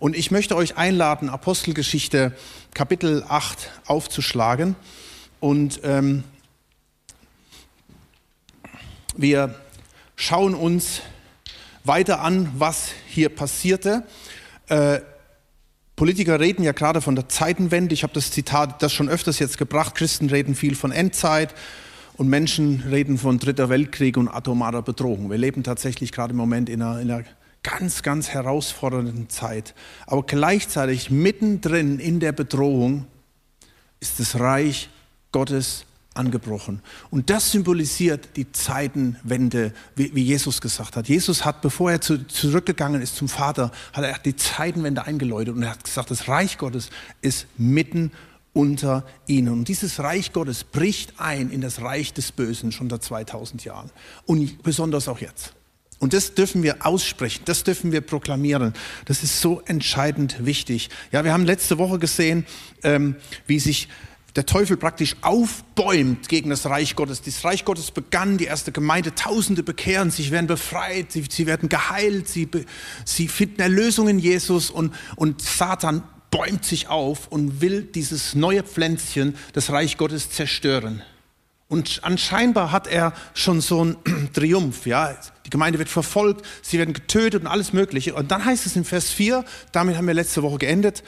Und ich möchte euch einladen, Apostelgeschichte Kapitel 8 aufzuschlagen. Und ähm, wir schauen uns weiter an, was hier passierte. Äh, Politiker reden ja gerade von der Zeitenwende. Ich habe das Zitat, das schon öfters jetzt gebracht. Christen reden viel von Endzeit und Menschen reden von Dritter Weltkrieg und atomarer Bedrohung. Wir leben tatsächlich gerade im Moment in einer, in einer ganz, ganz herausfordernden Zeit. Aber gleichzeitig mittendrin in der Bedrohung ist das Reich Gottes angebrochen. Und das symbolisiert die Zeitenwende, wie, wie, Jesus gesagt hat. Jesus hat, bevor er zu, zurückgegangen ist zum Vater, hat er die Zeitenwende eingeläutet und er hat gesagt, das Reich Gottes ist mitten unter ihnen. Und dieses Reich Gottes bricht ein in das Reich des Bösen schon seit 2000 Jahren. Und besonders auch jetzt. Und das dürfen wir aussprechen, das dürfen wir proklamieren. Das ist so entscheidend wichtig. Ja, wir haben letzte Woche gesehen, ähm, wie sich der Teufel praktisch aufbäumt gegen das Reich Gottes. Das Reich Gottes begann, die erste Gemeinde, Tausende bekehren sich, werden befreit, sie, sie werden geheilt, sie, sie finden Erlösung in Jesus und, und Satan bäumt sich auf und will dieses neue Pflänzchen, das Reich Gottes, zerstören. Und anscheinend hat er schon so einen Triumph, ja. Die Gemeinde wird verfolgt, sie werden getötet und alles Mögliche. Und dann heißt es in Vers 4, damit haben wir letzte Woche geendet,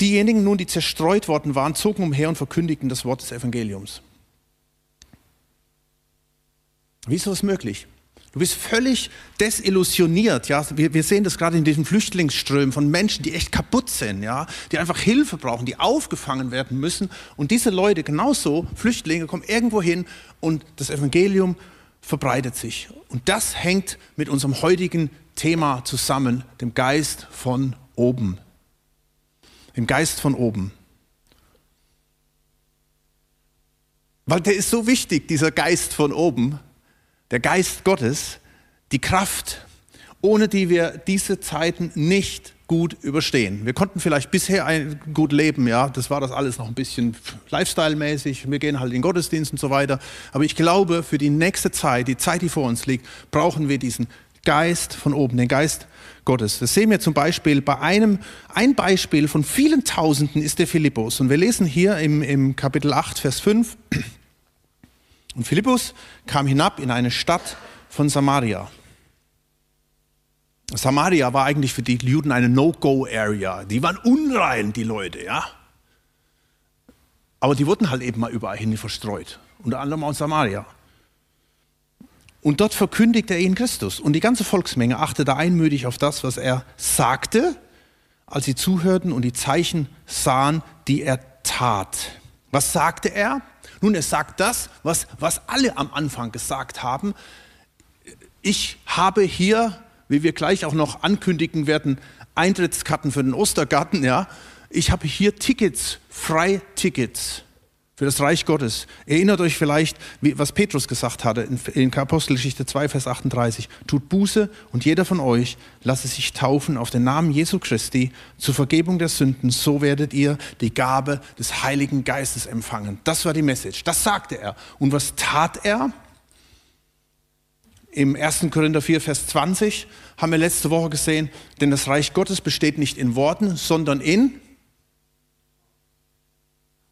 Diejenigen nun, die zerstreut worden waren, zogen umher und verkündigten das Wort des Evangeliums. Wie ist möglich? Du bist völlig desillusioniert. Ja? Wir, wir, sehen das gerade in diesen Flüchtlingsströmen von Menschen, die echt kaputt sind, ja? die einfach Hilfe brauchen, die aufgefangen werden müssen. Und diese Leute, genauso, Flüchtlinge, kommen irgendwo hin und das Evangelium verbreitet sich. Und das hängt mit unserem heutigen Thema zusammen, dem Geist von oben dem Geist von oben. Weil der ist so wichtig, dieser Geist von oben, der Geist Gottes, die Kraft, ohne die wir diese Zeiten nicht gut überstehen. Wir konnten vielleicht bisher ein, gut leben, ja, das war das alles noch ein bisschen Lifestyle-mäßig, wir gehen halt in Gottesdienst und so weiter. Aber ich glaube, für die nächste Zeit, die Zeit, die vor uns liegt, brauchen wir diesen Geist von oben, den Geist Gottes. Das sehen wir zum Beispiel bei einem, ein Beispiel von vielen Tausenden ist der Philippus. Und wir lesen hier im, im Kapitel 8, Vers 5. Und Philippus kam hinab in eine Stadt von Samaria. Samaria war eigentlich für die Juden eine No-Go-Area. Die waren unrein, die Leute, ja. Aber die wurden halt eben mal überall hin verstreut. Unter anderem auch in Samaria. Und dort verkündigt er ihnen Christus. Und die ganze Volksmenge achtete einmütig auf das, was er sagte, als sie zuhörten und die Zeichen sahen, die er tat. Was sagte er? Nun, er sagt das, was, was alle am Anfang gesagt haben. Ich habe hier, wie wir gleich auch noch ankündigen werden, Eintrittskarten für den Ostergarten, ja. Ich habe hier Tickets, Freitickets für das Reich Gottes. Erinnert euch vielleicht, was Petrus gesagt hatte in Apostelgeschichte 2, Vers 38. Tut Buße und jeder von euch lasse sich taufen auf den Namen Jesu Christi zur Vergebung der Sünden. So werdet ihr die Gabe des Heiligen Geistes empfangen. Das war die Message. Das sagte er. Und was tat er? Im 1. Korinther 4, Vers 20 haben wir letzte Woche gesehen, denn das Reich Gottes besteht nicht in Worten, sondern in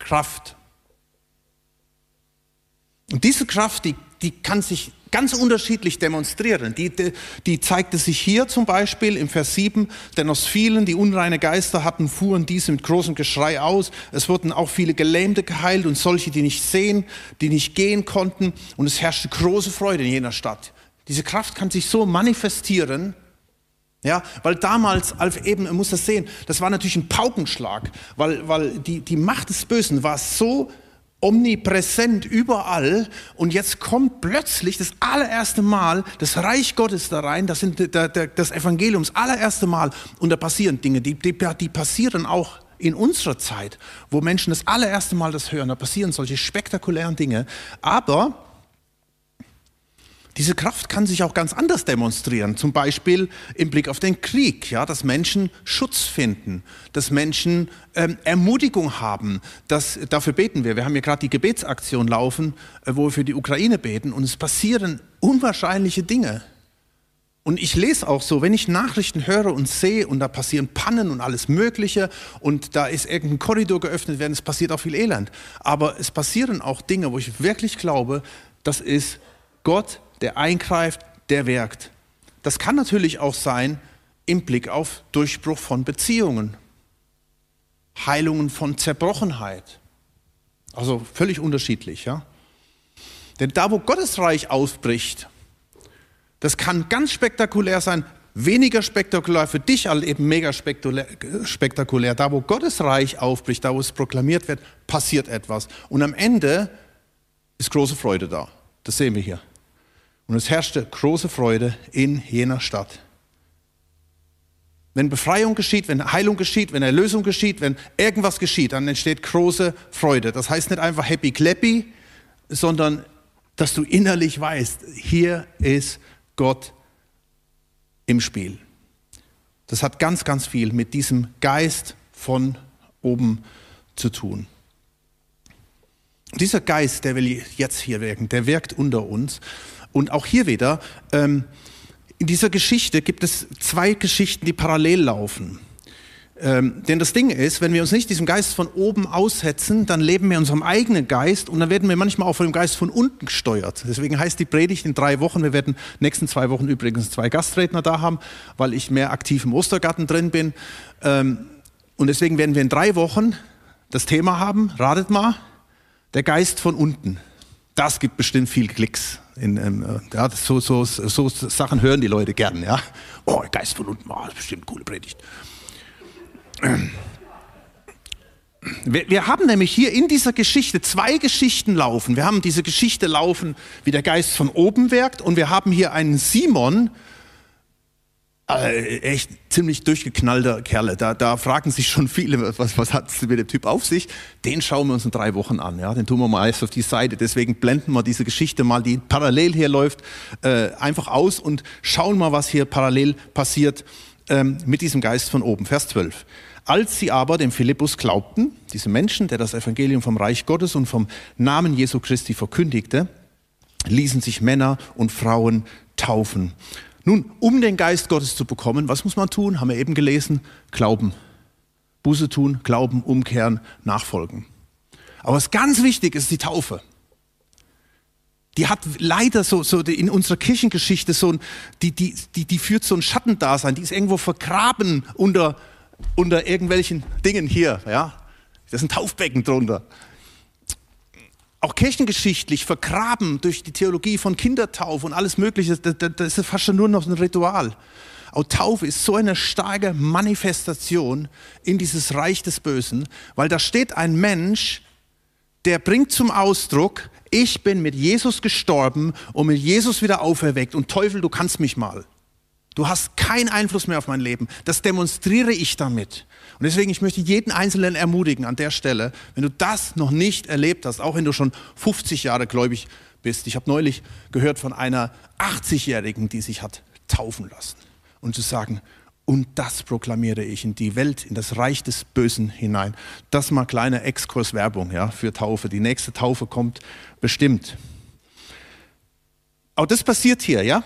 Kraft. Und diese Kraft, die, die kann sich ganz unterschiedlich demonstrieren. Die, die, die, zeigte sich hier zum Beispiel im Vers 7, denn aus vielen, die unreine Geister hatten, fuhren diese mit großem Geschrei aus. Es wurden auch viele Gelähmte geheilt und solche, die nicht sehen, die nicht gehen konnten. Und es herrschte große Freude in jener Stadt. Diese Kraft kann sich so manifestieren, ja, weil damals, eben, man muss das sehen, das war natürlich ein Paukenschlag, weil, weil die, die Macht des Bösen war so omnipräsent überall und jetzt kommt plötzlich das allererste Mal das Reich Gottes da rein, das, sind der, der, das Evangelium, das allererste Mal und da passieren Dinge, die, die, die passieren auch in unserer Zeit, wo Menschen das allererste Mal das hören, da passieren solche spektakulären Dinge, aber diese Kraft kann sich auch ganz anders demonstrieren, zum Beispiel im Blick auf den Krieg, ja, dass Menschen Schutz finden, dass Menschen ähm, Ermutigung haben. Das, dafür beten wir. Wir haben ja gerade die Gebetsaktion laufen, äh, wo wir für die Ukraine beten und es passieren unwahrscheinliche Dinge. Und ich lese auch so, wenn ich Nachrichten höre und sehe und da passieren Pannen und alles Mögliche und da ist irgendein Korridor geöffnet werden, es passiert auch viel Elend. Aber es passieren auch Dinge, wo ich wirklich glaube, das ist Gott, der eingreift, der wirkt. Das kann natürlich auch sein im Blick auf Durchbruch von Beziehungen, Heilungen von Zerbrochenheit. Also völlig unterschiedlich, ja. Denn da, wo Gottes Reich ausbricht, das kann ganz spektakulär sein, weniger spektakulär für dich, aber eben mega spektakulär. Da, wo Gottes Reich aufbricht, da, wo es proklamiert wird, passiert etwas. Und am Ende ist große Freude da. Das sehen wir hier. Und es herrschte große Freude in jener Stadt. Wenn Befreiung geschieht, wenn Heilung geschieht, wenn Erlösung geschieht, wenn irgendwas geschieht, dann entsteht große Freude. Das heißt nicht einfach happy clappy, sondern dass du innerlich weißt, hier ist Gott im Spiel. Das hat ganz, ganz viel mit diesem Geist von oben zu tun. Dieser Geist, der will jetzt hier wirken, der wirkt unter uns. Und auch hier wieder, ähm, in dieser Geschichte gibt es zwei Geschichten, die parallel laufen. Ähm, denn das Ding ist, wenn wir uns nicht diesem Geist von oben aussetzen, dann leben wir in unserem eigenen Geist und dann werden wir manchmal auch von dem Geist von unten gesteuert. Deswegen heißt die Predigt in drei Wochen, wir werden nächsten zwei Wochen übrigens zwei Gastredner da haben, weil ich mehr aktiv im Ostergarten drin bin. Ähm, und deswegen werden wir in drei Wochen das Thema haben, ratet mal, der Geist von unten. Das gibt bestimmt viel Klicks. In, in, äh, ja, so, so, so, Sachen hören die Leute gern. Ja? Oh, Geist von unten, oh, bestimmt coole Predigt. Wir, wir, haben nämlich hier in dieser Geschichte zwei Geschichten laufen. Wir haben diese Geschichte laufen, wie der Geist von oben wirkt, und wir haben hier einen Simon, äh, echt ziemlich durchgeknallter Kerle. Da, da, fragen sich schon viele, was, was hat mit dem Typ auf sich? Den schauen wir uns in drei Wochen an. Ja? Den tun wir mal erst auf die Seite. Deswegen blenden wir diese Geschichte mal, die parallel hier läuft, äh, einfach aus und schauen mal, was hier parallel passiert ähm, mit diesem Geist von oben. Vers 12. Als sie aber dem Philippus glaubten, diese Menschen, der das Evangelium vom Reich Gottes und vom Namen Jesu Christi verkündigte, ließen sich Männer und Frauen taufen. Nun, um den Geist Gottes zu bekommen, was muss man tun? Haben wir eben gelesen, glauben. Buße tun, glauben, umkehren, nachfolgen. Aber was ganz wichtig ist, die Taufe die hat leider so, so in unserer Kirchengeschichte so ein, die, die, die, die führt so ein Schattendasein, die ist irgendwo vergraben unter, unter irgendwelchen Dingen hier, ja. Da ist ein Taufbecken drunter. Auch kirchengeschichtlich vergraben durch die Theologie von Kindertaufe und alles Mögliche, das, das ist fast schon nur noch ein Ritual. Auch Taufe ist so eine starke Manifestation in dieses Reich des Bösen, weil da steht ein Mensch, der bringt zum Ausdruck, ich bin mit Jesus gestorben und mit Jesus wieder auferweckt und Teufel, du kannst mich mal. Du hast keinen Einfluss mehr auf mein Leben. Das demonstriere ich damit. Und deswegen, ich möchte jeden Einzelnen ermutigen an der Stelle, wenn du das noch nicht erlebt hast, auch wenn du schon 50 Jahre gläubig bist. Ich habe neulich gehört von einer 80-Jährigen, die sich hat taufen lassen. Und zu sagen, und das proklamiere ich in die Welt, in das Reich des Bösen hinein. Das mal kleine Exkurswerbung ja, für Taufe. Die nächste Taufe kommt bestimmt. Auch das passiert hier, ja?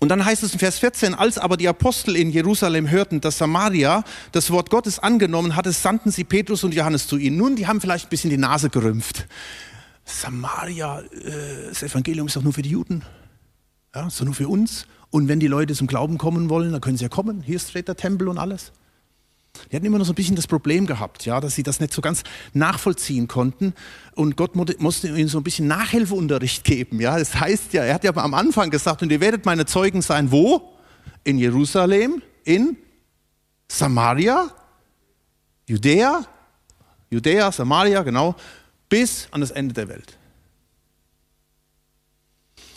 Und dann heißt es in Vers 14, als aber die Apostel in Jerusalem hörten, dass Samaria das Wort Gottes angenommen hatte, sandten sie Petrus und Johannes zu ihnen. Nun, die haben vielleicht ein bisschen die Nase gerümpft. Samaria, äh, das Evangelium ist doch nur für die Juden. Ja, ist doch nur für uns. Und wenn die Leute zum Glauben kommen wollen, dann können sie ja kommen. Hier steht der Tempel und alles. Die hatten immer noch so ein bisschen das Problem gehabt, ja, dass sie das nicht so ganz nachvollziehen konnten. Und Gott musste ihnen so ein bisschen Nachhilfeunterricht geben. Ja. Das heißt ja, er hat ja am Anfang gesagt, und ihr werdet meine Zeugen sein, wo? In Jerusalem, in Samaria, Judäa, Judäa, Samaria, genau, bis an das Ende der Welt.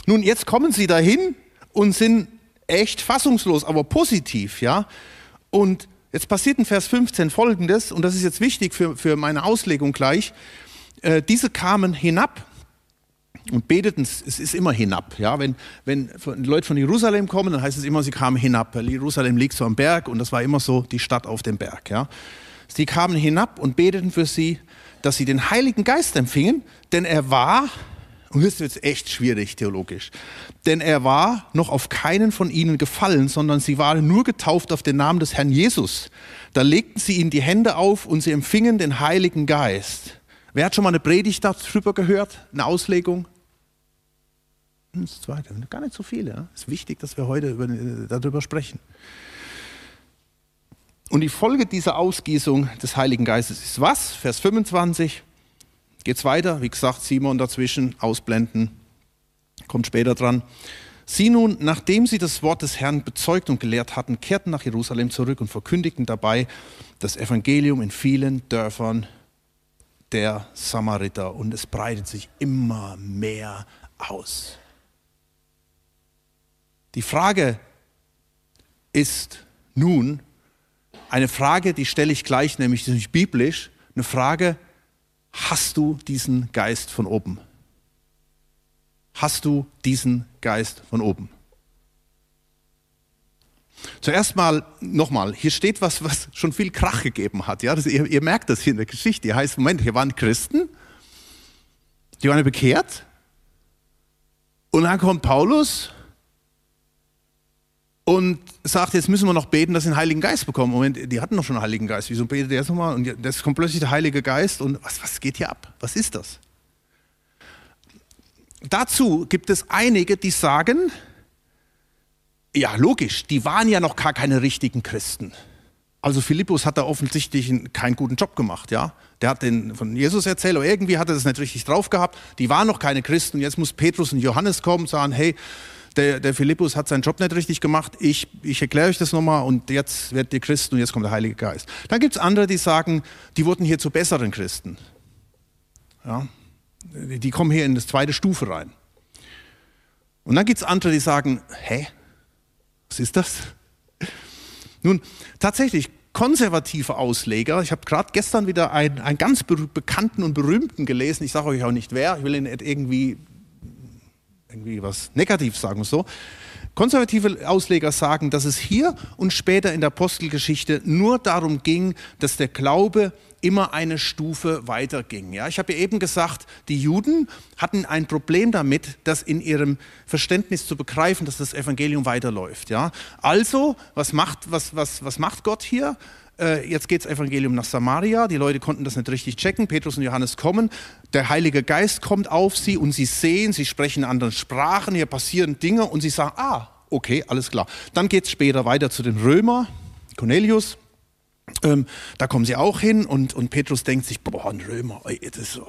Nun, jetzt kommen sie dahin und sind echt fassungslos, aber positiv, ja. Und jetzt passiert in Vers 15 folgendes, und das ist jetzt wichtig für, für meine Auslegung gleich. Äh, diese kamen hinab und beteten, es ist immer hinab. Ja? Wenn, wenn Leute von Jerusalem kommen, dann heißt es immer, sie kamen hinab. Jerusalem liegt so am Berg und das war immer so die Stadt auf dem Berg. Ja? Sie kamen hinab und beteten für sie, dass sie den Heiligen Geist empfingen, denn er war Und das ist jetzt echt schwierig theologisch. Denn er war noch auf keinen von ihnen gefallen, sondern sie waren nur getauft auf den Namen des Herrn Jesus. Da legten sie ihnen die Hände auf und sie empfingen den Heiligen Geist. Wer hat schon mal eine Predigt darüber gehört? Eine Auslegung? Hm, das zweite, gar nicht so viele. Ja? Es ist wichtig, dass wir heute äh, darüber sprechen. Und die Folge dieser Ausgießung des Heiligen Geistes ist was? Vers 25 geht es weiter. Wie gesagt, Simon dazwischen ausblenden, kommt später dran. Sie nun, nachdem sie das Wort des Herrn bezeugt und gelehrt hatten, kehrten nach Jerusalem zurück und verkündigten dabei das Evangelium in vielen Dörfern der Samariter. Und es breitet sich immer mehr aus. Die Frage ist nun, eine Frage, die stelle ich gleich, nämlich nicht biblisch, eine Frage, hast du diesen Geist von oben? Hast du diesen Geist von oben? Zuerst mal, nochmal, hier steht was, was schon viel Krach gegeben hat. Ja? Das, ihr, ihr, merkt das hier in der Geschichte. Hier heißt, Moment, hier waren Christen, die waren bekehrt. Und dann kommt Paulus und sagt, jetzt müssen wir noch beten, dass sie den Heiligen Geist bekommen. Moment, die hatten doch schon einen Heiligen Geist. Wieso betet der jetzt nochmal? Und jetzt kommt plötzlich der Heilige Geist und was, was geht hier ab? Was ist das? Dazu gibt es einige, die sagen, ja, logisch, die waren ja noch gar keine richtigen Christen. Also Philippus hat da offensichtlich keinen guten Job gemacht, ja. Der hat den von Jesus erzählt, aber irgendwie hat er das nicht richtig drauf gehabt. Die waren noch keine Christen. Jetzt muss Petrus und Johannes kommen und sagen, hey, der, der Philippus hat seinen Job nicht richtig gemacht, ich, ich erkläre euch das nochmal und jetzt werdet ihr Christen und jetzt kommt der Heilige Geist. Dann gibt es andere, die sagen, die wurden hier zu besseren Christen. Ja? Die kommen hier in das zweite Stufe rein. Und dann gibt es andere, die sagen, hä, was ist das? Nun, tatsächlich, konservative Ausleger, ich habe gerade gestern wieder einen, einen ganz bekannten und berühmten gelesen, ich sage euch auch nicht wer, ich will ihn irgendwie irgendwie was negativ sagen so. Konservative Ausleger sagen, dass es hier und später in der Apostelgeschichte nur darum ging, dass der Glaube immer eine Stufe weiterging. Ja, ich habe ja eben gesagt, die Juden hatten ein Problem damit, das in ihrem Verständnis zu begreifen, dass das Evangelium weiterläuft. Ja, also was macht was was was macht Gott hier? Äh, jetzt das Evangelium nach Samaria, die Leute konnten das nicht richtig checken, Petrus und Johannes kommen, der Heilige Geist kommt auf sie und sie sehen, sie sprechen in anderen Sprachen, hier passieren Dinge und sie sagen, ah, okay, alles klar. Dann geht es später weiter zu den Römer, Cornelius, ähm, da kommen sie auch hin und, und Petrus denkt sich, boah, ein Römer, das,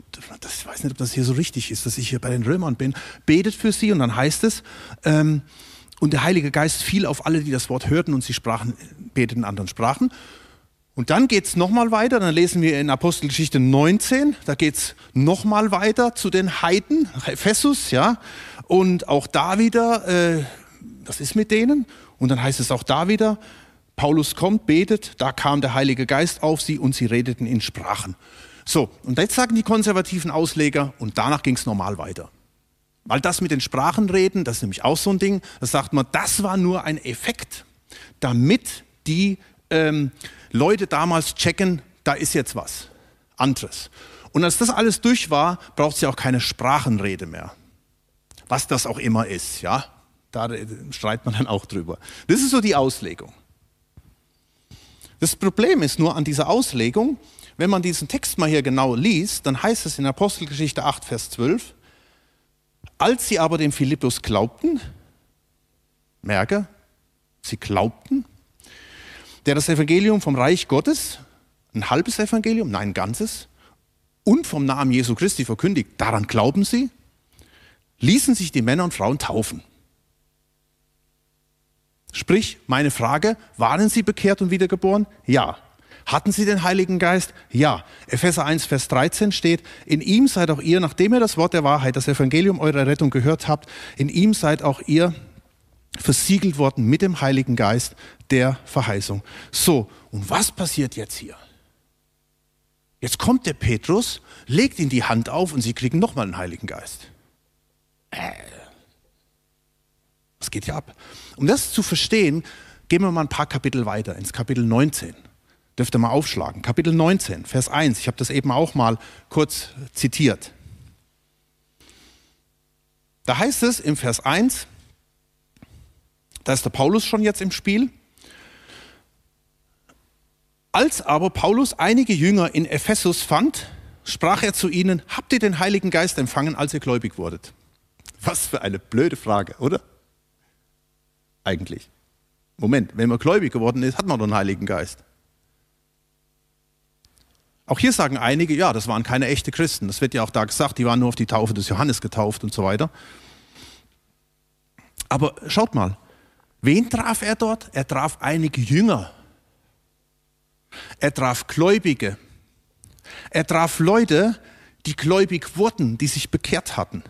das, ich weiß nicht, ob das hier so richtig ist, dass ich hier bei den Römern bin. Betet für sie und dann heißt es, ähm, und der Heilige Geist fiel auf alle, die das Wort hörten und sie sprachen, beteten in anderen Sprachen. Und dann geht es nochmal weiter, dann lesen wir in Apostelgeschichte 19, da geht es nochmal weiter zu den Heiden, Ephesus, ja, und auch da wieder, äh, was ist mit denen? Und dann heißt es auch da wieder, Paulus kommt, betet, da kam der Heilige Geist auf sie und sie redeten in Sprachen. So, und jetzt sagen die konservativen Ausleger, und danach ging es normal weiter. Weil das mit den Sprachenreden, das ist nämlich auch so ein Ding, da sagt man, das war nur ein Effekt, damit die ähm, Leute damals checken, da ist jetzt was anderes. Und als das alles durch war, braucht ja auch keine Sprachenrede mehr. Was das auch immer ist, ja. Da streitet man dann auch drüber. Das ist so die Auslegung. Das Problem ist nur an dieser Auslegung, wenn man diesen Text mal hier genau liest, dann heißt es in Apostelgeschichte 8, Vers 12, als sie aber dem Philippus glaubten, merke, sie glaubten, der das Evangelium vom Reich Gottes, ein halbes Evangelium, nein, ein ganzes, und vom Namen Jesu Christi verkündigt, daran glauben sie, ließen sich die Männer und Frauen taufen. Sprich, meine Frage, waren sie bekehrt und wiedergeboren? Ja. Hatten sie den Heiligen Geist? Ja. Epheser 1, Vers 13 steht, in ihm seid auch ihr, nachdem ihr das Wort der Wahrheit, das Evangelium eurer Rettung gehört habt, in ihm seid auch ihr versiegelt worden mit dem Heiligen Geist der Verheißung. So, und was passiert jetzt hier? Jetzt kommt der Petrus, legt ihn die Hand auf und sie kriegen nochmal den Heiligen Geist. Äh, was geht hier ab? Um das zu verstehen, gehen wir mal ein paar Kapitel weiter, ins Kapitel 19. Dürft ihr mal aufschlagen. Kapitel 19, Vers 1. Ich habe das eben auch mal kurz zitiert. Da heißt es im Vers 1, da ist der Paulus schon jetzt im Spiel. Als aber Paulus einige Jünger in Ephesus fand, sprach er zu ihnen, habt ihr den Heiligen Geist empfangen, als ihr gläubig wurdet? Was für eine blöde Frage, oder? Eigentlich. Moment, wenn man gläubig geworden ist, hat man doch einen Heiligen Geist. Auch hier sagen einige, ja, das waren keine echten Christen. Das wird ja auch da gesagt, die waren nur auf die Taufe des Johannes getauft und so weiter. Aber schaut mal, wen traf er dort? Er traf einige Jünger. Er traf Gläubige. Er traf Leute, die gläubig wurden, die sich bekehrt hatten.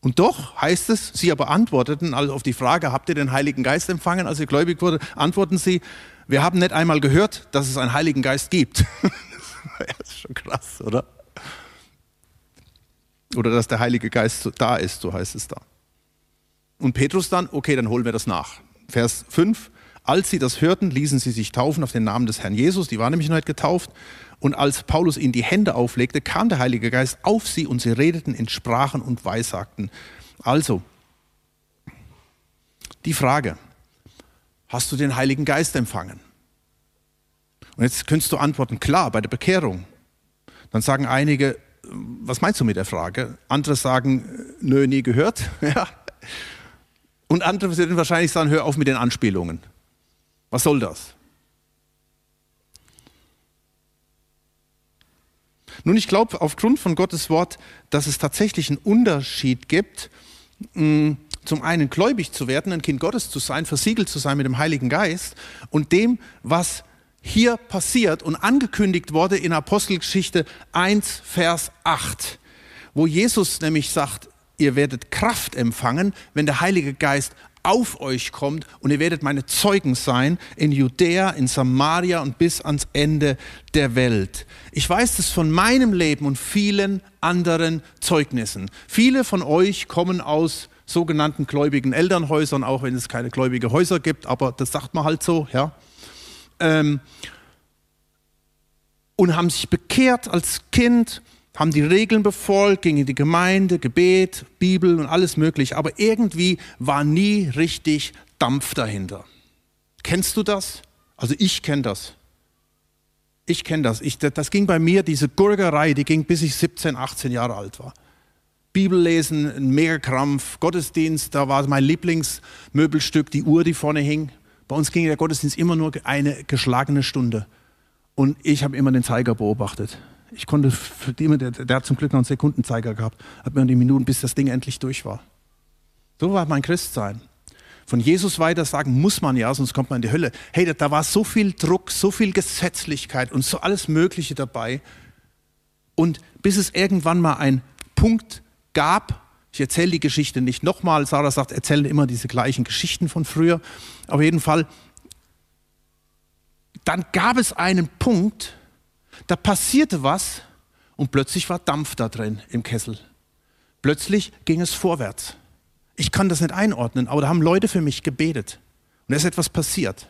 Und doch heißt es, sie aber antworteten also auf die Frage, habt ihr den Heiligen Geist empfangen, als ihr gläubig wurde, antworten sie, wir haben nicht einmal gehört, dass es einen Heiligen Geist gibt. das ist schon krass, oder? Oder dass der Heilige Geist da ist, so heißt es da. Und Petrus dann, okay, dann holen wir das nach. Vers 5, als sie das hörten, ließen sie sich taufen auf den Namen des Herrn Jesus, die waren nämlich noch nicht getauft. Und als Paulus ihnen die Hände auflegte, kam der Heilige Geist auf sie und sie redeten in Sprachen und Weissagten. Also, die Frage, hast du den Heiligen Geist empfangen? Und jetzt könntest du antworten, klar, bei der Bekehrung. Dann sagen einige, was meinst du mit der Frage? Andere sagen, nö, nie gehört. Ja. Und andere werden wahrscheinlich sagen, hör auf mit den Anspielungen. Was soll das? Nun, ich glaube aufgrund von Gottes Wort, dass es tatsächlich einen Unterschied gibt, mm, zum einen gläubig zu werden, ein Kind Gottes zu sein, versiegelt zu sein mit dem Heiligen Geist und dem, was hier passiert und angekündigt wurde in Apostelgeschichte 1, Vers 8, wo Jesus nämlich sagt, ihr werdet Kraft empfangen, wenn der Heilige Geist auf euch kommt und ihr werdet meine Zeugen sein in Judäa, in Samaria und bis ans Ende der Welt. Ich weiß das von meinem Leben und vielen anderen Zeugnissen. Viele von euch kommen aus sogenannten gläubigen Elternhäusern, auch wenn es keine gläubigen Häuser gibt, aber das sagt man halt so, ja ähm, und haben sich bekehrt als Kind, haben die Regeln befolgt, gingen in die Gemeinde, Gebet, Bibel und alles mögliche. Aber irgendwie war nie richtig Dampf dahinter. Kennst du das? Also ich kenne das. Ich kenne das. Ich, das ging bei mir, diese Gurgerei, die ging bis ich 17, 18 Jahre alt war. Bibel lesen, ein Megakrampf, Gottesdienst, da war mein Lieblingsmöbelstück, die Uhr, die vorne hing. Bei uns ging der Gottesdienst immer nur eine geschlagene Stunde. Und ich habe immer den Zeiger beobachtet. Ich konnte für die, der, der hat zum Glück noch einen Sekundenzeiger gehabt, hat mir die Minuten, bis das Ding endlich durch war. So war mein Christsein. Von Jesus weiter sagen muss man ja, sonst kommt man in die Hölle. Hey, da, da war so viel Druck, so viel Gesetzlichkeit und so alles Mögliche dabei. Und bis es irgendwann mal einen Punkt gab, ich erzähle die Geschichte nicht nochmal. Sarah sagt, erzählen immer diese gleichen Geschichten von früher. Auf jeden Fall, dann gab es einen Punkt, da passierte was und plötzlich war Dampf da drin im Kessel. Plötzlich ging es vorwärts. Ich kann das nicht einordnen, aber da haben Leute für mich gebetet. Und da ist etwas passiert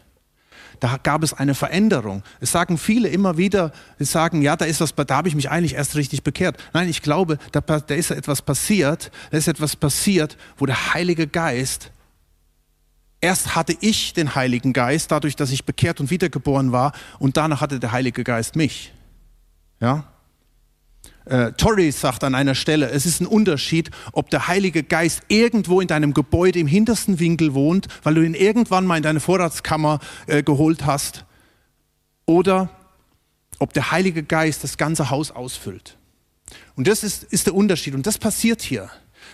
da gab es eine Veränderung. Es sagen viele immer wieder, sie sagen, ja, da ist was, da habe ich mich eigentlich erst richtig bekehrt. Nein, ich glaube, da, da ist etwas passiert, da ist etwas passiert, wo der Heilige Geist Erst hatte ich den Heiligen Geist, dadurch, dass ich bekehrt und wiedergeboren war, und danach hatte der Heilige Geist mich. Ja? Äh, Torrey sagt an einer Stelle, es ist ein Unterschied, ob der Heilige Geist irgendwo in deinem Gebäude im hintersten Winkel wohnt, weil du ihn irgendwann mal in deine Vorratskammer äh, geholt hast, oder ob der Heilige Geist das ganze Haus ausfüllt. Und das ist, ist der Unterschied. Und das passiert hier.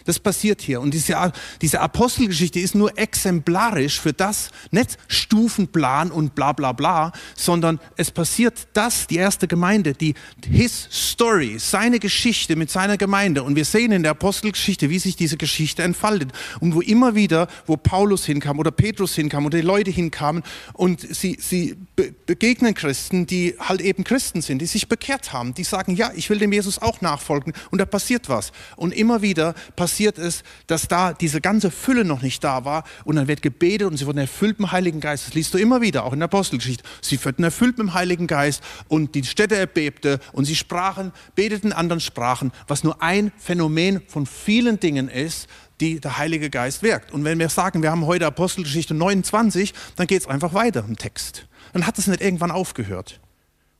Das passiert hier. Und diese, diese Apostelgeschichte ist nur exemplarisch für das, nicht Stufenplan und bla bla bla, sondern es passiert das, die erste Gemeinde, die his story, seine Geschichte mit seiner Gemeinde. Und wir sehen in der Apostelgeschichte, wie sich diese Geschichte entfaltet. Und wo immer wieder, wo Paulus hinkam oder Petrus hinkam oder die Leute hinkamen und sie, sie be begegnen Christen, die halt eben Christen sind, die sich bekehrt haben, die sagen, ja, ich will dem Jesus auch nachfolgen. Und da passiert was. Und immer wieder passiert passiert es, dass da diese ganze Fülle noch nicht da war und dann wird gebetet und sie wurden erfüllt mit dem Heiligen Geist. Das liest du immer wieder, auch in der Apostelgeschichte. Sie wurden erfüllt mit dem Heiligen Geist und die Städte erbebte und sie sprachen, beteten anderen Sprachen, was nur ein Phänomen von vielen Dingen ist, die der Heilige Geist wirkt. Und wenn wir sagen, wir haben heute Apostelgeschichte 29, dann geht es einfach weiter im Text. Dann hat es nicht irgendwann aufgehört.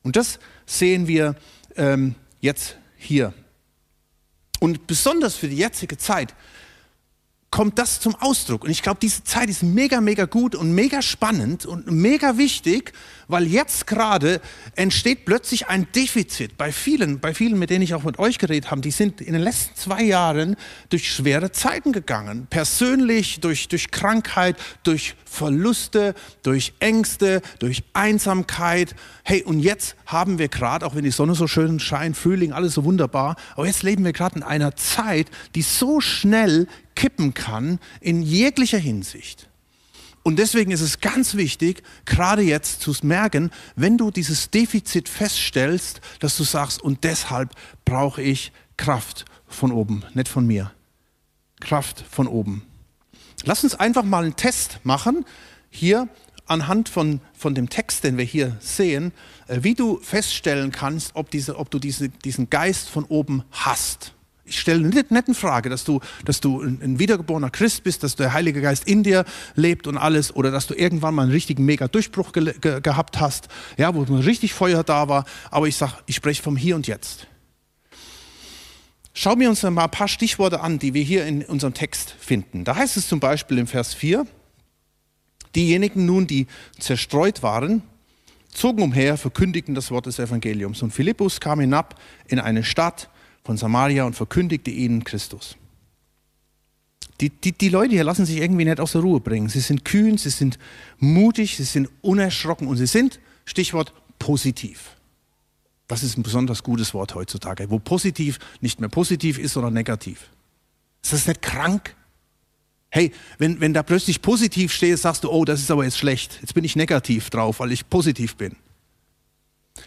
Und das sehen wir ähm, jetzt hier. Und besonders für die jetzige Zeit kommt das zum Ausdruck. Und ich glaube, diese Zeit ist mega, mega gut und mega spannend und mega wichtig, weil jetzt gerade entsteht plötzlich ein Defizit bei vielen, bei vielen, mit denen ich auch mit euch geredet habe. Die sind in den letzten zwei Jahren durch schwere Zeiten gegangen. Persönlich, durch, durch Krankheit, durch Verluste, durch Ängste, durch Einsamkeit. Hey, und jetzt haben wir gerade, auch wenn die Sonne so schön scheint, Frühling, alles so wunderbar, aber jetzt leben wir gerade in einer Zeit, die so schnell kippen kann in jeglicher Hinsicht. Und deswegen ist es ganz wichtig, gerade jetzt zu merken, wenn du dieses Defizit feststellst, dass du sagst, und deshalb brauche ich Kraft von oben, nicht von mir. Kraft von oben. Lass uns einfach mal einen Test machen, hier anhand von, von dem Text, den wir hier sehen, äh, wie du feststellen kannst, ob, diese, ob du diese, diesen Geist von oben hast ich stelle eine nette Frage, dass du, dass du ein wiedergeborener Christ bist, dass der Heilige Geist in dir lebt und alles, oder dass du irgendwann mal einen richtigen Mega-Durchbruch ge ge gehabt hast, ja, wo richtig Feuer da war. Aber ich sage, ich spreche vom Hier und Jetzt. Schauen wir uns mal ein paar Stichworte an, die wir hier in unserem Text finden. Da heißt es zum Beispiel im Vers 4, diejenigen nun, die zerstreut waren, zogen umher, verkündigten das Wort des Evangeliums. Und Philippus kam hinab in eine Stadt, von Samaria und verkündigte ihnen Christus. Die, die, die Leute hier lassen sich irgendwie nicht aus der Ruhe bringen. Sie sind kühn, sie sind mutig, sie sind unerschrocken und sie sind, Stichwort, positiv. Das ist ein besonders gutes Wort heutzutage, wo positiv nicht mehr positiv ist, sondern negativ. Ist das nicht krank? Hey, wenn, wenn da plötzlich positiv steht, sagst du, oh, das ist aber jetzt schlecht. Jetzt bin ich negativ drauf, weil ich positiv bin.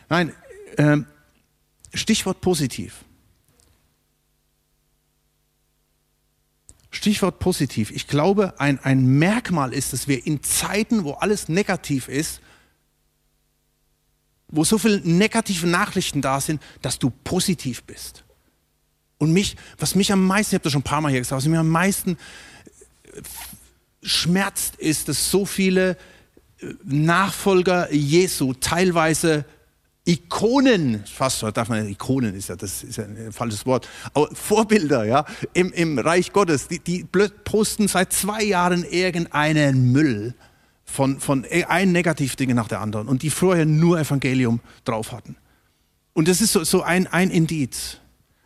Nein, äh, Stichwort positiv. Stichwort positiv. Ich glaube, ein, ein Merkmal ist, dass wir in Zeiten, wo alles negativ ist, wo so viele negative Nachrichten da sind, dass du positiv bist. Und mich, was mich am meisten, ich habe das schon ein paar Mal hier gesagt, was mich am meisten äh, schmerzt, ist, dass so viele äh, Nachfolger Jesu teilweise Ikonen, fast darf man Ikonen ist ja das ist ja ein falsches Wort, aber Vorbilder, ja, im, im Reich Gottes, die, die posten seit zwei Jahren irgendeinen Müll von, von ein Negativding nach der anderen und die vorher nur Evangelium drauf hatten. Und das ist so, so ein, ein Indiz.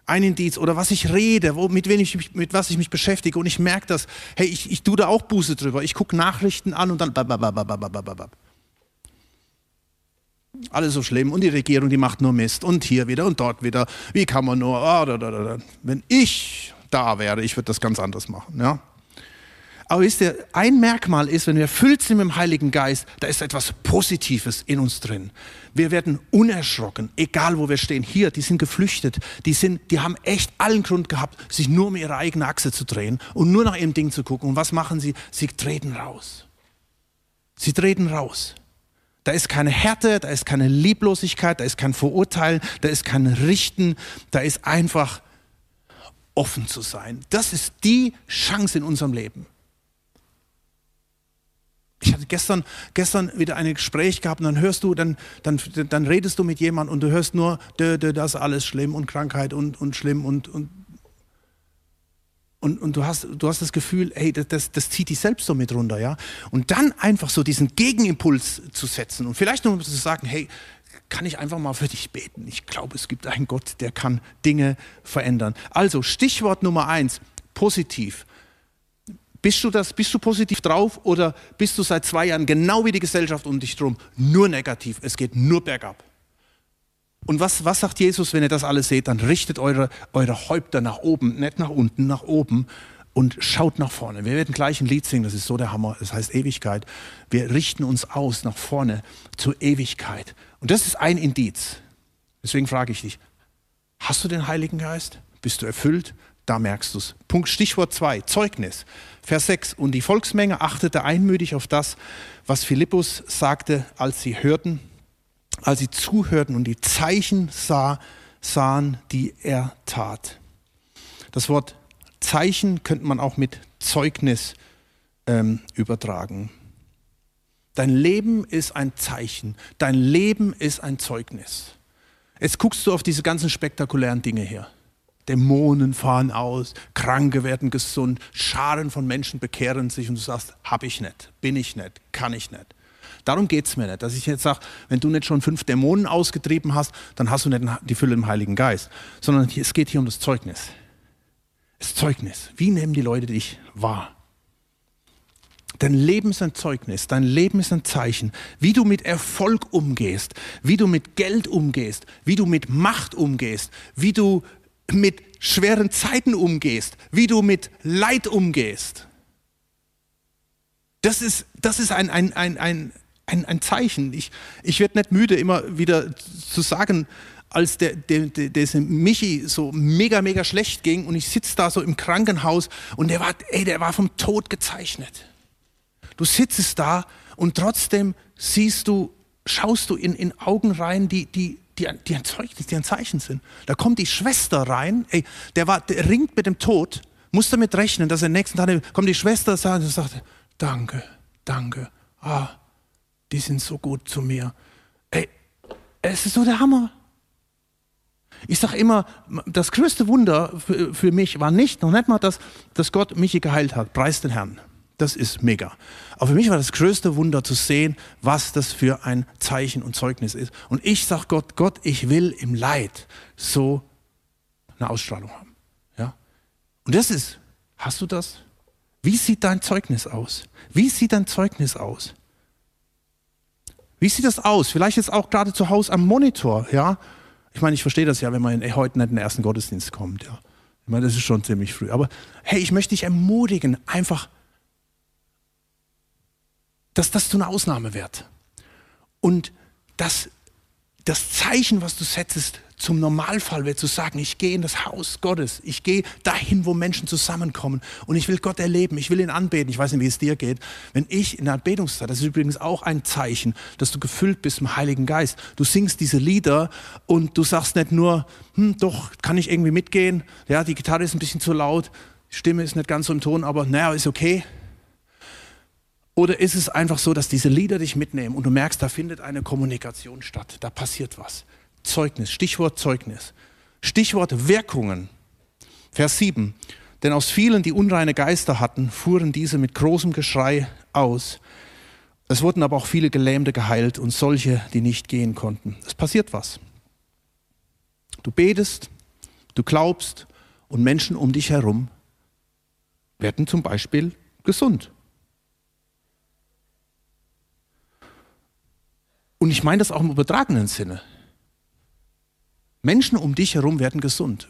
Ein Indiz oder was ich rede, wo, mit, wem ich, mit was ich mich beschäftige und ich merke das, hey, ich, ich tue da auch Buße drüber. Ich gucke Nachrichten an und dann alles so schlimm und die Regierung, die macht nur Mist und hier wieder und dort wieder. Wie kann man nur, ah, da, da, da. wenn ich da wäre, ich würde das ganz anders machen. Ja? Aber wisst ihr, ein Merkmal ist, wenn wir erfüllt sind mit dem Heiligen Geist, da ist etwas Positives in uns drin. Wir werden unerschrocken, egal wo wir stehen. Hier, die sind geflüchtet, die, sind, die haben echt allen Grund gehabt, sich nur um ihre eigene Achse zu drehen und nur nach ihrem Ding zu gucken. Und was machen sie? Sie treten raus. Sie treten raus. Da ist keine Härte, da ist keine Lieblosigkeit, da ist kein Verurteilen, da ist kein Richten, da ist einfach offen zu sein. Das ist die Chance in unserem Leben. Ich hatte gestern, gestern wieder ein Gespräch gehabt und dann hörst du, dann, dann, dann redest du mit jemandem und du hörst nur, das ist alles schlimm und Krankheit und, und schlimm und, und und, und du, hast, du hast das Gefühl, hey, das, das, das zieht dich selbst so mit runter, ja. Und dann einfach so diesen Gegenimpuls zu setzen und vielleicht nur zu sagen, hey, kann ich einfach mal für dich beten. Ich glaube, es gibt einen Gott, der kann Dinge verändern. Also Stichwort Nummer eins, positiv. Bist du das, bist du positiv drauf oder bist du seit zwei Jahren genau wie die Gesellschaft um dich drum nur negativ? Es geht nur bergab. Und was, was sagt Jesus, wenn ihr das alles seht? Dann richtet eure, eure Häupter nach oben, nicht nach unten, nach oben und schaut nach vorne. Wir werden gleich ein Lied singen, das ist so der Hammer, das heißt Ewigkeit. Wir richten uns aus nach vorne zur Ewigkeit. Und das ist ein Indiz. Deswegen frage ich dich, hast du den Heiligen Geist? Bist du erfüllt? Da merkst du es. Punkt Stichwort 2, Zeugnis. Vers 6. Und die Volksmenge achtete einmütig auf das, was Philippus sagte, als sie hörten, als sie zuhörten und die Zeichen sah, sahen, die er tat. Das Wort Zeichen könnte man auch mit Zeugnis ähm, übertragen. Dein Leben ist ein Zeichen. Dein Leben ist ein Zeugnis. Jetzt guckst du auf diese ganzen spektakulären Dinge hier. Dämonen fahren aus, Kranke werden gesund, Scharen von Menschen bekehren sich und du sagst, hab ich nicht, bin ich nicht, kann ich nicht. Darum geht es mir nicht, dass ich jetzt sage, wenn du nicht schon fünf Dämonen ausgetrieben hast, dann hast du nicht die Fülle im Heiligen Geist, sondern es geht hier um das Zeugnis. Das Zeugnis. Wie nehmen die Leute dich wahr? Dein Leben ist ein Zeugnis, dein Leben ist ein Zeichen, wie du mit Erfolg umgehst, wie du mit Geld umgehst, wie du mit Macht umgehst, wie du mit schweren Zeiten umgehst, wie du mit Leid umgehst. Das ist, das ist ein, ein, ein, ein, ein, ein Zeichen. Ich, ich werde nicht müde, immer wieder zu sagen, als der, der, der, der Michi so mega, mega schlecht ging und ich sitze da so im Krankenhaus und der war, ey, der war vom Tod gezeichnet. Du sitzt da und trotzdem siehst du, schaust du in, in Augen rein, die, die, die, die ein Zeugnis, die ein Zeichen sind. Da kommt die Schwester rein, ey, der, war, der ringt mit dem Tod, muss damit rechnen, dass er nächsten Tag kommt die Schwester und sagt, danke, danke, ah, die sind so gut zu mir. Ey, es ist so der Hammer. Ich sage immer, das größte Wunder für, für, mich war nicht, noch nicht mal das, dass Gott mich geheilt hat. Preis den Herrn. Das ist mega. Aber für mich war das größte Wunder zu sehen, was das für ein Zeichen und Zeugnis ist. Und ich sage Gott, Gott, ich will im Leid so eine Ausstrahlung haben. Ja? Und das ist, hast du das? Wie sieht dein Zeugnis aus? Wie sieht dein Zeugnis aus? Wie sieht das aus? Vielleicht jetzt auch gerade zu Hause am Monitor, ja? Ich meine, ich verstehe das ja, wenn man heute nicht in den ersten Gottesdienst kommt, ja. Ich meine, das ist schon ziemlich früh. Aber hey, ich möchte dich ermutigen, einfach dass das zu einer Ausnahme wird. Und dass das Zeichen, was du setzt, zum Normalfall wird zu sagen, ich gehe in das Haus Gottes, ich gehe dahin, wo Menschen zusammenkommen und ich will Gott erleben, ich will ihn anbeten. Ich weiß nicht, wie es dir geht. Wenn ich in der Anbetungszeit, das ist übrigens auch ein Zeichen, dass du gefüllt bist im Heiligen Geist. Du singst diese Lieder und du sagst nicht nur, hm, doch, kann ich irgendwie mitgehen, ja, die Gitarre ist ein bisschen zu laut, die Stimme ist nicht ganz so im Ton, aber naja, ist okay. Oder ist es einfach so, dass diese Lieder dich mitnehmen und du merkst, da findet eine Kommunikation statt, da passiert was. Zeugnis, Stichwort Zeugnis. Stichwort Wirkungen. Vers 7. Denn aus vielen, die unreine Geister hatten, fuhren diese mit großem Geschrei aus. Es wurden aber auch viele Gelähmte geheilt und solche, die nicht gehen konnten. Es passiert was. Du betest, du glaubst und Menschen um dich herum werden zum Beispiel gesund. Und ich meine das auch im übertragenen Sinne. Menschen um dich herum werden gesund.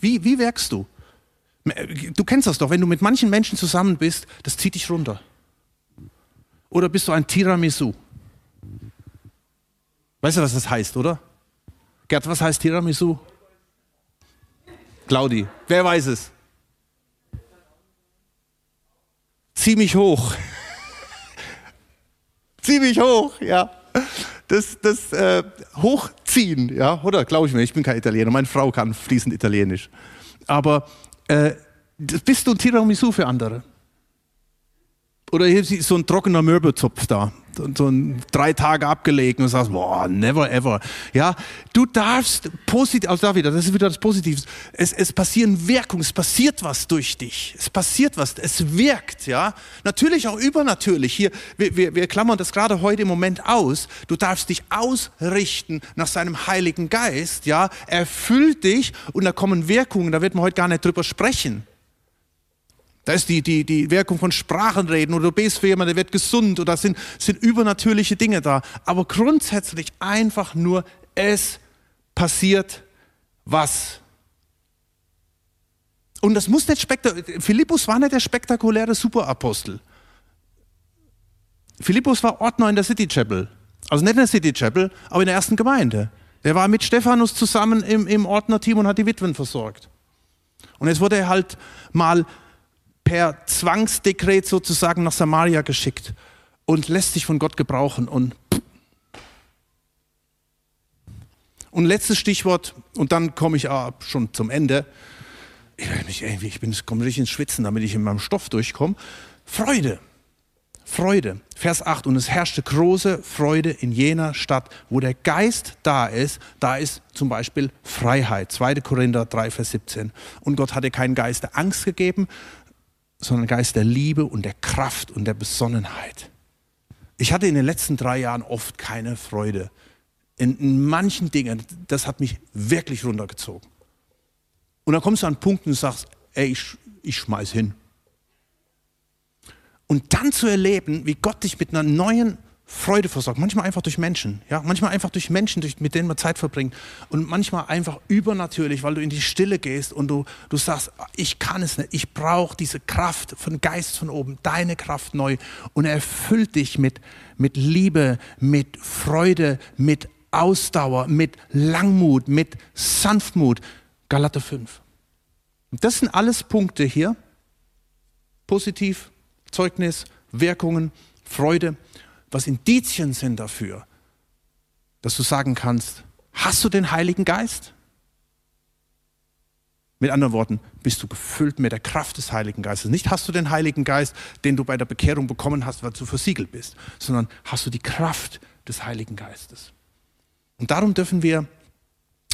Wie, wie wirkst du? Du kennst das doch, wenn du mit manchen Menschen zusammen bist, das zieht dich runter. Oder bist du ein Tiramisu? Weißt du, was das heißt, oder? Gerd, was heißt Tiramisu? Claudi, wer weiß es? Zieh mich hoch. Zieh mich hoch, ja das, das äh, Hochziehen, ja, oder? Glaube ich mir, ich bin kein Italiener, meine Frau kann fließend Italienisch. Aber äh, bist du ein Tiramisu für andere? Oder hier ist so ein trockener Möbelzopf da so ein drei Tage abgelegen und sagst, boah, never ever. Ja, du darfst positiv, also da wieder, das ist wieder das Positive. Es, es passieren Wirkungen, es passiert was durch dich. Es passiert was, es wirkt, ja. Natürlich auch übernatürlich. Hier, wir, wir, wir klammern das gerade heute im Moment aus. Du darfst dich ausrichten nach seinem Heiligen Geist, ja. Erfüllt dich und da kommen Wirkungen, da wird man heute gar nicht drüber sprechen. Da ist die, die, die Wirkung von Sprachenreden oder du bist für jemanden, der wird gesund oder sind, sind übernatürliche Dinge da. Aber grundsätzlich einfach nur, es passiert was. Und das muss nicht spektakulär, Philippus war nicht der spektakuläre Superapostel. Philippus war Ordner in der City Chapel. Also nicht in der City Chapel, aber in der ersten Gemeinde. Der war mit Stephanus zusammen im, im Ordnerteam und hat die Witwen versorgt. Und jetzt wurde er halt mal per Zwangsdekret sozusagen nach Samaria geschickt und lässt sich von Gott gebrauchen. Und, und letztes Stichwort, und dann komme ich schon zum Ende. Ich, ich bin, komme richtig ins Schwitzen, damit ich in meinem Stoff durchkomme. Freude. Freude. Vers 8. Und es herrschte große Freude in jener Stadt, wo der Geist da ist. Da ist zum Beispiel Freiheit. 2. Korinther 3, Vers 17. Und Gott hatte keinen Geist der Angst gegeben, sondern Geist der Liebe und der Kraft und der Besonnenheit. Ich hatte in den letzten drei Jahren oft keine Freude. In, in manchen Dingen, das hat mich wirklich runtergezogen. Und dann kommst du an einen Punkt und sagst, ey, ich, ich schmeiß hin. Und dann zu erleben, wie Gott dich mit einer neuen Freude versorgt. Manchmal einfach durch Menschen, ja, manchmal einfach durch Menschen, durch, mit denen man Zeit verbringt. Und manchmal einfach übernatürlich, weil du in die Stille gehst und du, du sagst, ich kann es nicht, ich brauche diese Kraft von Geist von oben, deine Kraft neu. Und er erfüllt dich mit, mit Liebe, mit Freude, mit Ausdauer, mit Langmut, mit Sanftmut. Galater 5. Und das sind alles Punkte hier. Positiv, Zeugnis, Wirkungen, Freude, was Indizien sind dafür, dass du sagen kannst, hast du den Heiligen Geist? Mit anderen Worten, bist du gefüllt mit der Kraft des Heiligen Geistes. Nicht hast du den Heiligen Geist, den du bei der Bekehrung bekommen hast, weil du versiegelt bist, sondern hast du die Kraft des Heiligen Geistes. Und darum dürfen wir,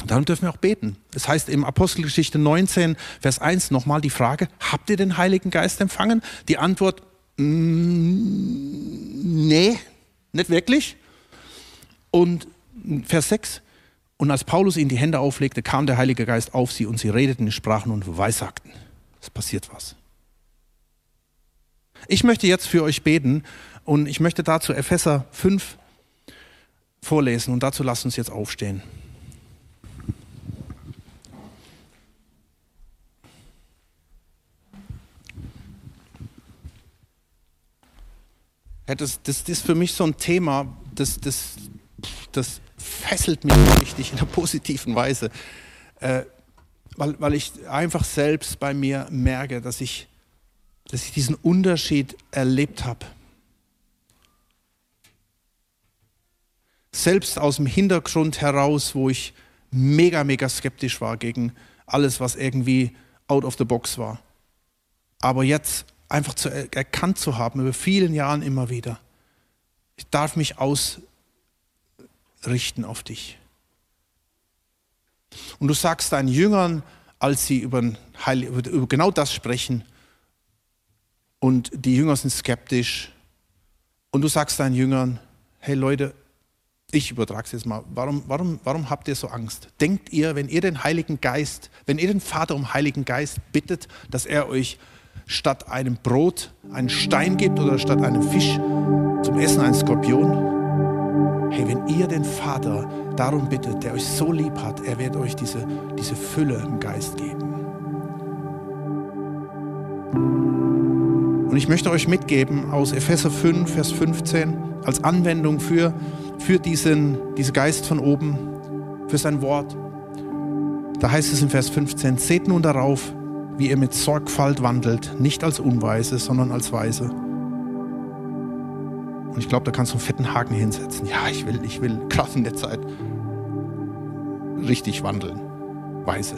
darum dürfen wir auch beten. Es heißt im Apostelgeschichte 19, Vers 1 nochmal die Frage, habt ihr den Heiligen Geist empfangen? Die Antwort, nee, nicht wirklich. Und Vers 6, und als Paulus ihnen die Hände auflegte, kam der Heilige Geist auf sie und sie redeten in Sprachen und weissagten. Es passiert was. Ich möchte jetzt für euch beten und ich möchte dazu Epheser 5 vorlesen und dazu lasst uns jetzt aufstehen. Das, das, das, ist für mich so ein Thema, das, das, das fesselt mich richtig in einer positiven Weise, äh, weil, weil ich einfach selbst bei mir merke, dass ich, dass ich diesen Unterschied erlebt habe. Selbst aus dem Hintergrund heraus, wo ich mega, mega skeptisch war gegen alles, was irgendwie out of the box war. Aber jetzt einfach zu, erkannt zu haben, über vielen Jahren immer wieder. Ich darf mich ausrichten auf dich. Und du sagst deinen Jüngern, als sie über, über genau das sprechen, und die Jünger sind skeptisch, und du sagst deinen Jüngern, hey Leute, ich übertrage es jetzt mal, warum, warum, warum habt ihr so Angst? Denkt ihr, wenn ihr den Heiligen Geist, wenn ihr den Vater um Heiligen Geist bittet, dass er euch statt einem Brot einen Stein gibt oder statt einem Fisch zum Essen einen Skorpion? Hey, wenn ihr den Vater darum bittet, der euch so lieb hat, er wird euch diese, diese Fülle im Geist geben. Und ich möchte euch mitgeben aus Epheser 5, Vers 15 als Anwendung für, für diesen, diesen Geist von oben, für sein Wort. Da heißt es in Vers 15, seht nun darauf, wie ihr mit Sorgfalt wandelt, nicht als Unweise, sondern als Weise. Und ich glaube, da kannst du einen fetten Haken hinsetzen. Ja, ich will, ich will gerade in der Zeit richtig wandeln. Weise.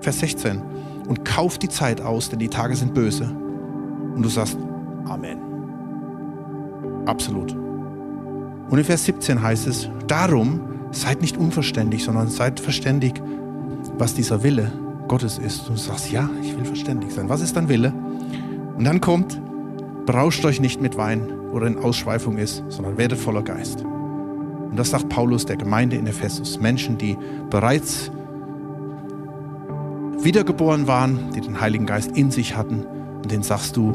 Vers 16. Und kauft die Zeit aus, denn die Tage sind böse. Und du sagst, Amen. Absolut. Und in Vers 17 heißt es, darum seid nicht unverständig, sondern seid verständig, was dieser Wille Gottes ist. Und du sagst, ja, ich will verständig sein. Was ist dein Wille? Und dann kommt, berauscht euch nicht mit Wein, oder in Ausschweifung ist, sondern werdet voller Geist. Und das sagt Paulus der Gemeinde in Ephesus. Menschen, die bereits wiedergeboren waren, die den Heiligen Geist in sich hatten. Und den sagst du,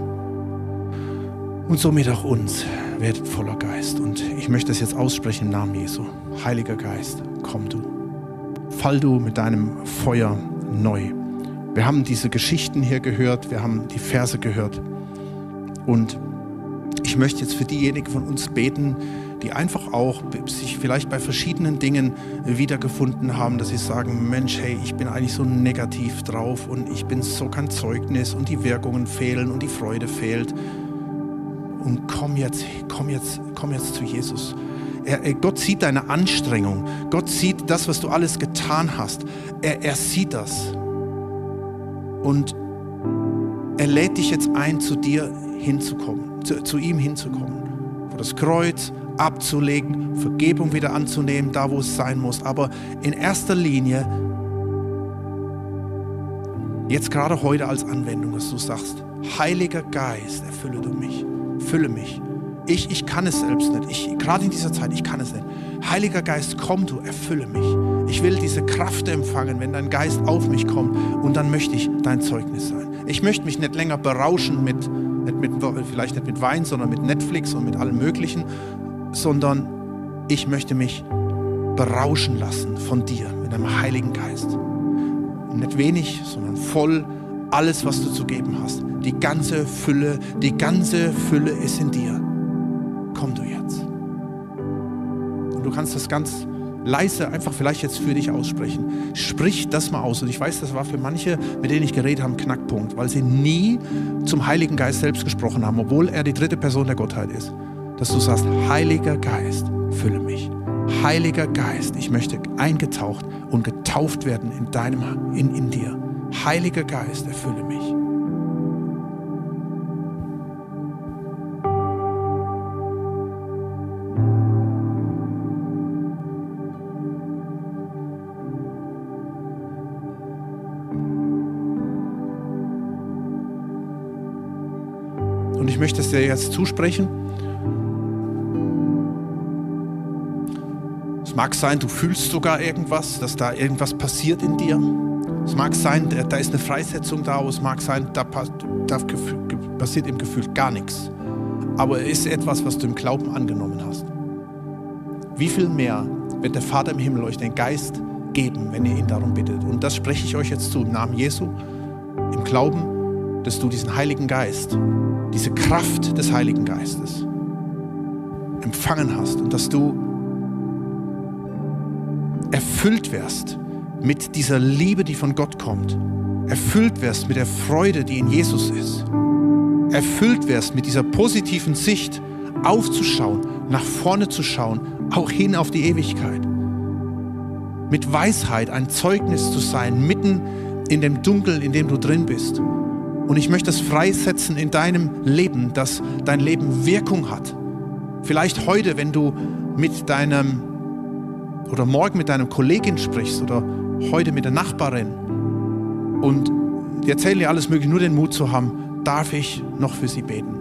und somit auch uns, werdet voller Geist. Und ich möchte es jetzt aussprechen im Namen Jesu. Heiliger Geist, komm du. Fall du mit deinem Feuer neu. Wir haben diese Geschichten hier gehört, wir haben die Verse gehört. Und ich möchte jetzt für diejenigen von uns beten, die einfach auch sich vielleicht bei verschiedenen Dingen wiedergefunden haben, dass sie sagen, Mensch, hey, ich bin eigentlich so negativ drauf und ich bin so kein Zeugnis und die Wirkungen fehlen und die Freude fehlt. Und komm jetzt, komm jetzt, komm jetzt zu Jesus. Er, er, Gott sieht deine Anstrengung. Gott sieht das, was du alles getan hast. Er, er sieht das. Und er lädt dich jetzt ein, zu dir hinzukommen, zu, zu ihm hinzukommen. Vor das Kreuz abzulegen, Vergebung wieder anzunehmen, da wo es sein muss. Aber in erster Linie, jetzt gerade heute als Anwendung, dass du sagst, Heiliger Geist, erfülle du mich, fülle mich. Ich, ich kann es selbst nicht. Ich, gerade in dieser Zeit, ich kann es nicht. Heiliger Geist, komm du, erfülle mich. Ich will diese Kraft empfangen, wenn dein Geist auf mich kommt und dann möchte ich dein Zeugnis sein. Ich möchte mich nicht länger berauschen mit, nicht mit, vielleicht nicht mit Wein, sondern mit Netflix und mit allem Möglichen, sondern ich möchte mich berauschen lassen von dir, mit deinem Heiligen Geist. Nicht wenig, sondern voll alles, was du zu geben hast. Die ganze Fülle, die ganze Fülle ist in dir. Komm du jetzt. Und du kannst das ganz leise einfach vielleicht jetzt für dich aussprechen. Sprich das mal aus. Und ich weiß, das war für manche, mit denen ich geredet habe, ein Knackpunkt, weil sie nie zum Heiligen Geist selbst gesprochen haben, obwohl er die dritte Person der Gottheit ist. Dass du sagst, Heiliger Geist, fülle mich. Heiliger Geist, ich möchte eingetaucht und getauft werden in deinem, in, in dir. Heiliger Geist, erfülle mich. Ich möchte es dir jetzt zusprechen. Es mag sein, du fühlst sogar irgendwas, dass da irgendwas passiert in dir. Es mag sein, da ist eine Freisetzung da, es mag sein, da, da passiert im Gefühl gar nichts. Aber es ist etwas, was du im Glauben angenommen hast. Wie viel mehr wird der Vater im Himmel euch den Geist geben, wenn ihr ihn darum bittet? Und das spreche ich euch jetzt zu im Namen Jesu, im Glauben, dass du diesen Heiligen Geist, diese Kraft des Heiligen Geistes empfangen hast und dass du erfüllt wirst mit dieser Liebe, die von Gott kommt. Erfüllt wirst mit der Freude, die in Jesus ist. Erfüllt wirst mit dieser positiven Sicht, aufzuschauen, nach vorne zu schauen, auch hin auf die Ewigkeit. Mit Weisheit ein Zeugnis zu sein, mitten in dem Dunkel, in dem du drin bist. Und ich möchte es freisetzen in deinem Leben, dass dein Leben Wirkung hat. Vielleicht heute, wenn du mit deinem oder morgen mit deinem Kollegin sprichst oder heute mit der Nachbarin und die erzählen dir alles Mögliche, nur den Mut zu haben, darf ich noch für sie beten?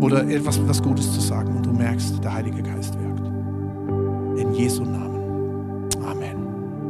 Oder etwas was Gutes zu sagen und du merkst, der Heilige Geist wirkt. In Jesu Namen.